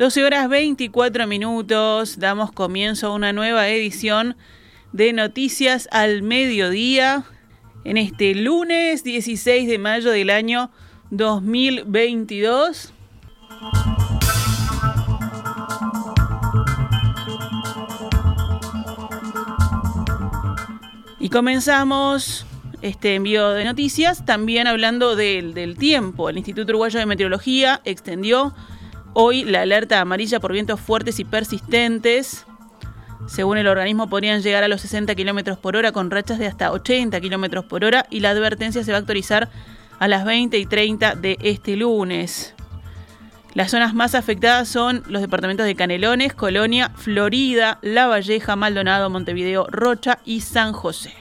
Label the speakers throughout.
Speaker 1: 12 horas 24 minutos, damos comienzo a una nueva edición de Noticias al Mediodía en este lunes 16 de mayo del año 2022. Y comenzamos este envío de noticias también hablando del, del tiempo. El Instituto Uruguayo de Meteorología extendió Hoy la alerta amarilla por vientos fuertes y persistentes. Según el organismo, podrían llegar a los 60 km por hora con rachas de hasta 80 km por hora y la advertencia se va a actualizar a las 20 y 30 de este lunes. Las zonas más afectadas son los departamentos de Canelones, Colonia, Florida, La Valleja, Maldonado, Montevideo, Rocha y San José.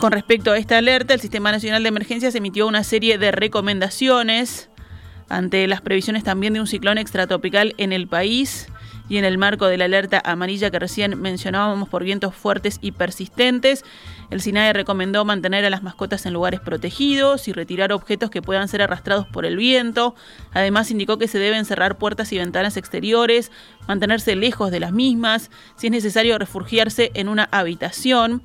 Speaker 1: Con respecto a esta alerta, el Sistema Nacional de Emergencias emitió una serie de recomendaciones ante las previsiones también de un ciclón extratropical en el país y en el marco de la alerta amarilla que recién mencionábamos por vientos fuertes y persistentes, el SINAE recomendó mantener a las mascotas en lugares protegidos y retirar objetos que puedan ser arrastrados por el viento. Además, indicó que se deben cerrar puertas y ventanas exteriores, mantenerse lejos de las mismas, si es necesario refugiarse en una habitación.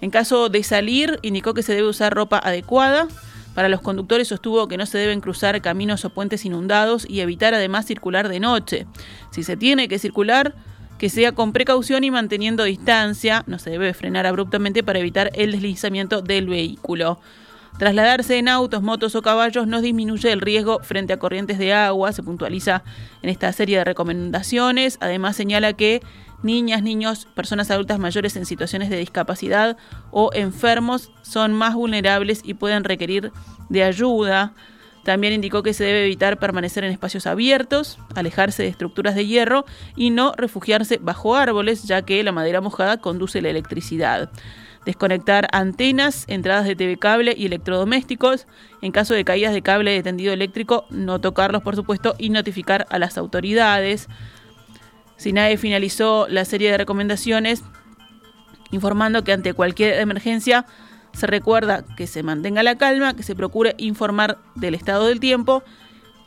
Speaker 1: En caso de salir, indicó que se debe usar ropa adecuada para los conductores sostuvo que no se deben cruzar caminos o puentes inundados y evitar además circular de noche. Si se tiene que circular, que sea con precaución y manteniendo distancia, no se debe frenar abruptamente para evitar el deslizamiento del vehículo. Trasladarse en autos, motos o caballos no disminuye el riesgo frente a corrientes de agua, se puntualiza en esta serie de recomendaciones. Además señala que niñas, niños, personas adultas mayores en situaciones de discapacidad o enfermos son más vulnerables y pueden requerir de ayuda. También indicó que se debe evitar permanecer en espacios abiertos, alejarse de estructuras de hierro y no refugiarse bajo árboles, ya que la madera mojada conduce la electricidad. Desconectar antenas, entradas de TV cable y electrodomésticos. En caso de caídas de cable de tendido eléctrico, no tocarlos, por supuesto, y notificar a las autoridades. SINAE finalizó la serie de recomendaciones informando que ante cualquier emergencia se recuerda que se mantenga la calma, que se procure informar del estado del tiempo,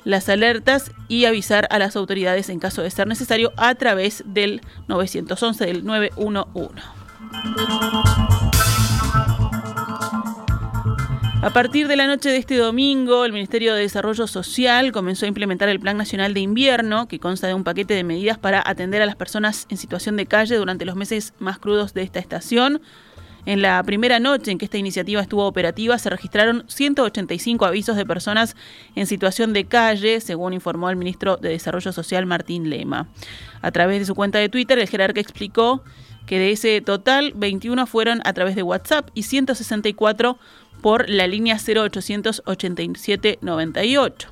Speaker 1: las alertas y avisar a las autoridades en caso de ser necesario a través del 911 del 911. A partir de la noche de este domingo, el Ministerio de Desarrollo Social comenzó a implementar el Plan Nacional de Invierno, que consta de un paquete de medidas para atender a las personas en situación de calle durante los meses más crudos de esta estación. En la primera noche en que esta iniciativa estuvo operativa, se registraron 185 avisos de personas en situación de calle, según informó el ministro de Desarrollo Social Martín Lema. A través de su cuenta de Twitter, el jerarca explicó que de ese total, 21 fueron a través de WhatsApp y 164 por la línea 0887-98.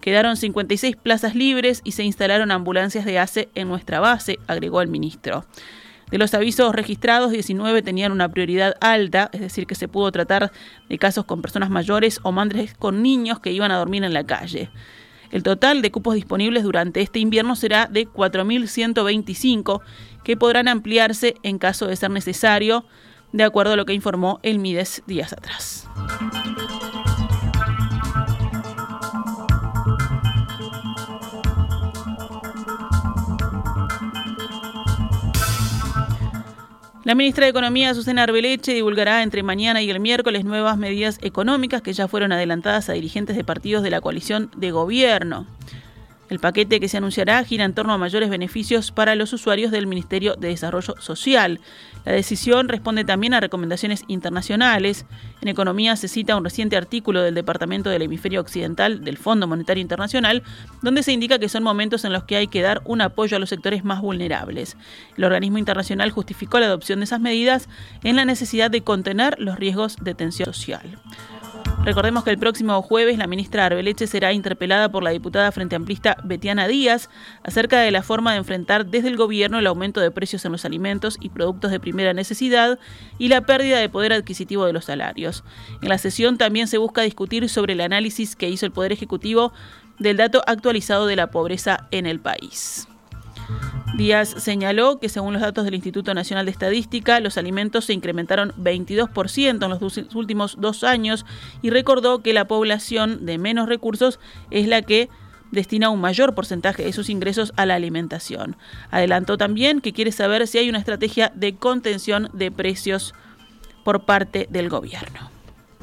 Speaker 1: Quedaron 56 plazas libres y se instalaron ambulancias de ACE en nuestra base, agregó el ministro. De los avisos registrados, 19 tenían una prioridad alta, es decir, que se pudo tratar de casos con personas mayores o madres con niños que iban a dormir en la calle. El total de cupos disponibles durante este invierno será de 4.125, que podrán ampliarse en caso de ser necesario, de acuerdo a lo que informó el Mides días atrás. La ministra de Economía, Susana Arbeleche, divulgará entre mañana y el miércoles nuevas medidas económicas que ya fueron adelantadas a dirigentes de partidos de la coalición de gobierno. El paquete que se anunciará gira en torno a mayores beneficios para los usuarios del Ministerio de Desarrollo Social. La decisión responde también a recomendaciones internacionales. En economía se cita un reciente artículo del Departamento del Hemisferio Occidental del Fondo Monetario Internacional, donde se indica que son momentos en los que hay que dar un apoyo a los sectores más vulnerables. El organismo internacional justificó la adopción de esas medidas en la necesidad de contener los riesgos de tensión social. Recordemos que el próximo jueves la ministra Arbeleche será interpelada por la diputada Frente Amplista Betiana Díaz acerca de la forma de enfrentar desde el gobierno el aumento de precios en los alimentos y productos de primera necesidad y la pérdida de poder adquisitivo de los salarios. En la sesión también se busca discutir sobre el análisis que hizo el Poder Ejecutivo del dato actualizado de la pobreza en el país. Díaz señaló que según los datos del Instituto Nacional de Estadística, los alimentos se incrementaron 22% en los últimos dos años y recordó que la población de menos recursos es la que destina un mayor porcentaje de sus ingresos a la alimentación. Adelantó también que quiere saber si hay una estrategia de contención de precios por parte del gobierno.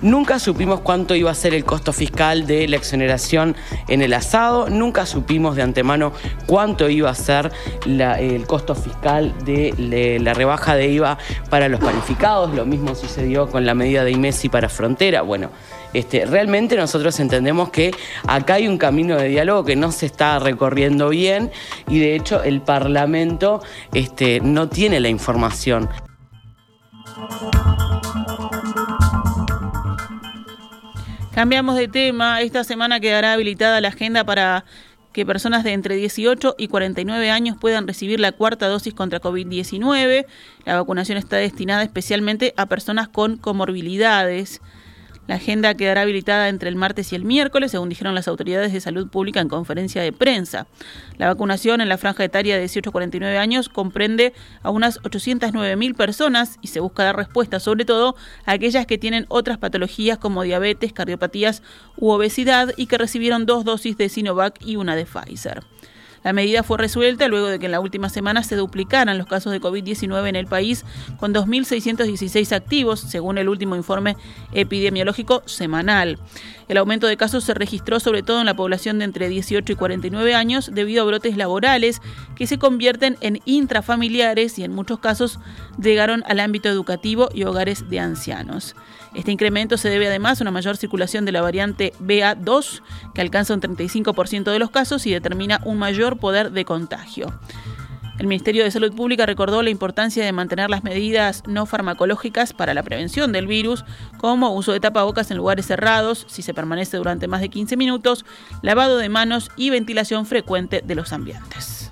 Speaker 2: Nunca supimos cuánto iba a ser el costo fiscal de la exoneración en el asado, nunca supimos de antemano cuánto iba a ser el costo fiscal de la rebaja de IVA para los panificados, lo mismo sucedió con la medida de IMESI para frontera. Bueno, este, realmente nosotros entendemos que acá hay un camino de diálogo que no se está recorriendo bien y de hecho el Parlamento este, no tiene la información.
Speaker 1: Cambiamos de tema. Esta semana quedará habilitada la agenda para que personas de entre 18 y 49 años puedan recibir la cuarta dosis contra COVID-19. La vacunación está destinada especialmente a personas con comorbilidades. La agenda quedará habilitada entre el martes y el miércoles, según dijeron las autoridades de salud pública en conferencia de prensa. La vacunación en la franja etaria de 18 a 49 años comprende a unas 809.000 personas y se busca dar respuesta sobre todo a aquellas que tienen otras patologías como diabetes, cardiopatías u obesidad y que recibieron dos dosis de Sinovac y una de Pfizer. La medida fue resuelta luego de que en la última semana se duplicaran los casos de COVID-19 en el país, con 2.616 activos, según el último informe epidemiológico semanal. El aumento de casos se registró sobre todo en la población de entre 18 y 49 años debido a brotes laborales que se convierten en intrafamiliares y en muchos casos llegaron al ámbito educativo y hogares de ancianos. Este incremento se debe además a una mayor circulación de la variante BA2, que alcanza un 35% de los casos y determina un mayor poder de contagio. El Ministerio de Salud Pública recordó la importancia de mantener las medidas no farmacológicas para la prevención del virus, como uso de tapabocas en lugares cerrados, si se permanece durante más de 15 minutos, lavado de manos y ventilación frecuente de los ambientes.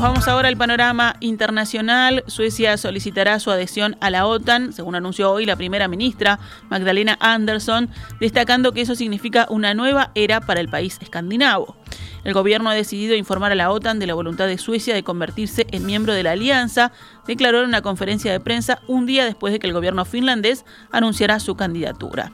Speaker 1: Vamos ahora al panorama internacional. Suecia solicitará su adhesión a la OTAN, según anunció hoy la primera ministra Magdalena Andersson, destacando que eso significa una nueva era para el país escandinavo. El gobierno ha decidido informar a la OTAN de la voluntad de Suecia de convertirse en miembro de la alianza, declaró en una conferencia de prensa un día después de que el gobierno finlandés anunciara su candidatura.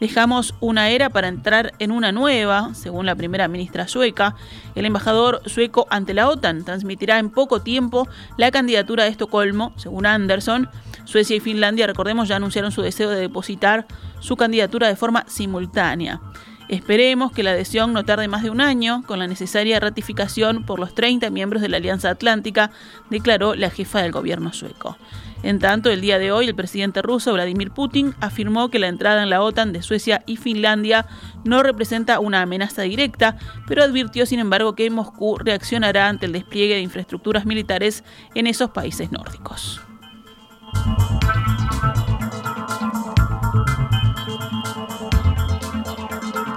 Speaker 1: Dejamos una era para entrar en una nueva, según la primera ministra sueca. El embajador sueco ante la OTAN transmitirá en poco tiempo la candidatura de Estocolmo, según Anderson. Suecia y Finlandia, recordemos, ya anunciaron su deseo de depositar su candidatura de forma simultánea. Esperemos que la adhesión no tarde más de un año, con la necesaria ratificación por los 30 miembros de la Alianza Atlántica, declaró la jefa del gobierno sueco. En tanto, el día de hoy, el presidente ruso Vladimir Putin afirmó que la entrada en la OTAN de Suecia y Finlandia no representa una amenaza directa, pero advirtió, sin embargo, que Moscú reaccionará ante el despliegue de infraestructuras militares en esos países nórdicos.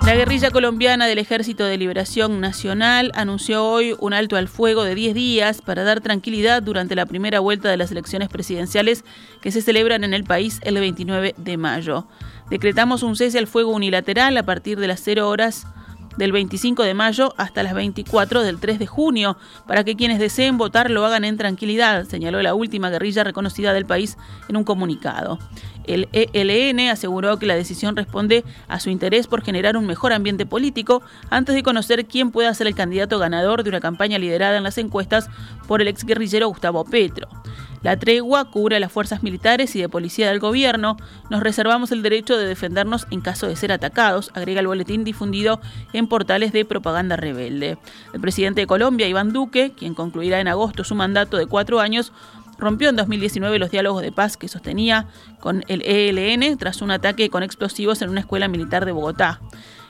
Speaker 1: La guerrilla colombiana del Ejército de Liberación Nacional anunció hoy un alto al fuego de 10 días para dar tranquilidad durante la primera vuelta de las elecciones presidenciales que se celebran en el país el 29 de mayo. Decretamos un cese al fuego unilateral a partir de las 0 horas del 25 de mayo hasta las 24 del 3 de junio, para que quienes deseen votar lo hagan en tranquilidad, señaló la última guerrilla reconocida del país en un comunicado. El ELN aseguró que la decisión responde a su interés por generar un mejor ambiente político antes de conocer quién pueda ser el candidato ganador de una campaña liderada en las encuestas por el exguerrillero Gustavo Petro. La tregua cubre a las fuerzas militares y de policía del gobierno. Nos reservamos el derecho de defendernos en caso de ser atacados, agrega el boletín difundido en portales de propaganda rebelde. El presidente de Colombia, Iván Duque, quien concluirá en agosto su mandato de cuatro años, rompió en 2019 los diálogos de paz que sostenía con el ELN tras un ataque con explosivos en una escuela militar de Bogotá.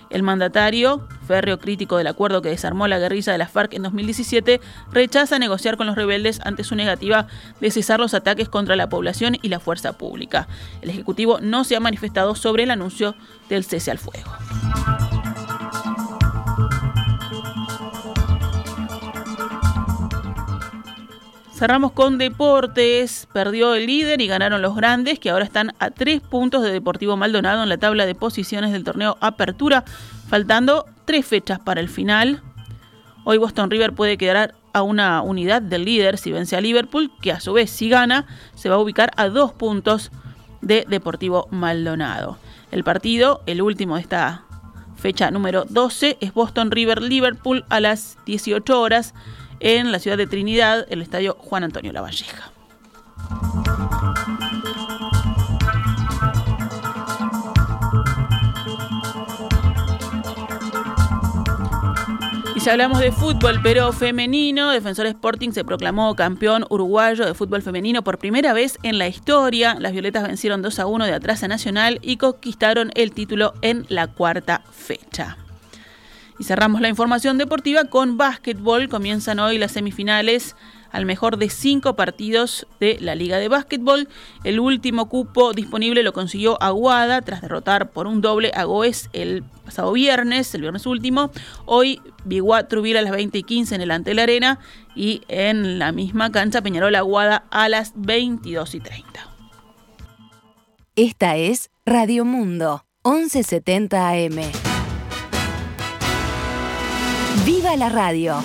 Speaker 1: El mandatario, férreo crítico del acuerdo que desarmó la guerrilla de las FARC en 2017, rechaza negociar con los rebeldes ante su negativa de cesar los ataques contra la población y la fuerza pública. El Ejecutivo no se ha manifestado sobre el anuncio del cese al fuego. Cerramos con deportes. Perdió el líder y ganaron los grandes, que ahora están a tres puntos de Deportivo Maldonado en la tabla de posiciones del torneo Apertura, faltando tres fechas para el final. Hoy Boston River puede quedar a una unidad del líder si vence a Liverpool, que a su vez si gana se va a ubicar a dos puntos de Deportivo Maldonado. El partido, el último de esta fecha número 12, es Boston River Liverpool a las 18 horas en la ciudad de Trinidad, el estadio Juan Antonio Lavalleja. Y si hablamos de fútbol, pero femenino, Defensor Sporting se proclamó campeón uruguayo de fútbol femenino por primera vez en la historia. Las Violetas vencieron 2 a 1 de atrás a Nacional y conquistaron el título en la cuarta fecha. Y cerramos la información deportiva con básquetbol. Comienzan hoy las semifinales al mejor de cinco partidos de la Liga de Básquetbol. El último cupo disponible lo consiguió Aguada tras derrotar por un doble a Goes el pasado viernes, el viernes último. Hoy Biguá Trubir a las 20 y 15 en el Antel Arena y en la misma cancha Peñarol Aguada a las 22 y 30.
Speaker 3: Esta es Radio Mundo, 1170 AM. ¡Viva la radio!